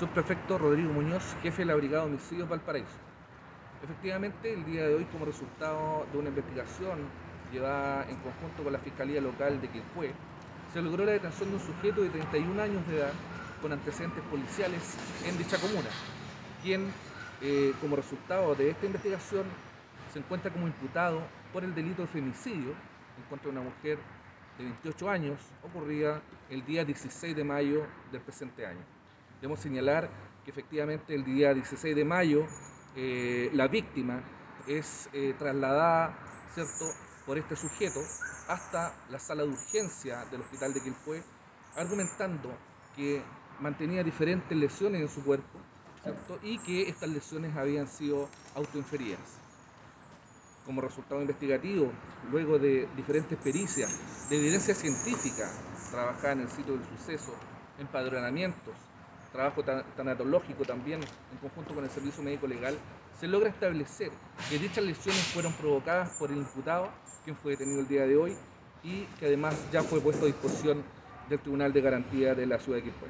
Subprefecto Rodrigo Muñoz, jefe de la Brigada de Homicidios Valparaíso. Efectivamente, el día de hoy, como resultado de una investigación llevada en conjunto con la Fiscalía Local de Quilpué, se logró la detención de un sujeto de 31 años de edad con antecedentes policiales en dicha comuna, quien, eh, como resultado de esta investigación, se encuentra como imputado por el delito de femicidio en contra de una mujer de 28 años, ocurrida el día 16 de mayo del presente año. Debemos señalar que efectivamente el día 16 de mayo eh, la víctima es eh, trasladada ¿cierto? por este sujeto hasta la sala de urgencia del hospital de Quilpué, argumentando que mantenía diferentes lesiones en su cuerpo y que estas lesiones habían sido autoinferidas. Como resultado investigativo, luego de diferentes pericias, de evidencia científica trabajada en el sitio del suceso, empadronamientos, trabajo tanatológico también en conjunto con el Servicio Médico Legal, se logra establecer que dichas lesiones fueron provocadas por el imputado, quien fue detenido el día de hoy, y que además ya fue puesto a disposición del Tribunal de Garantía de la Ciudad de Quilpué.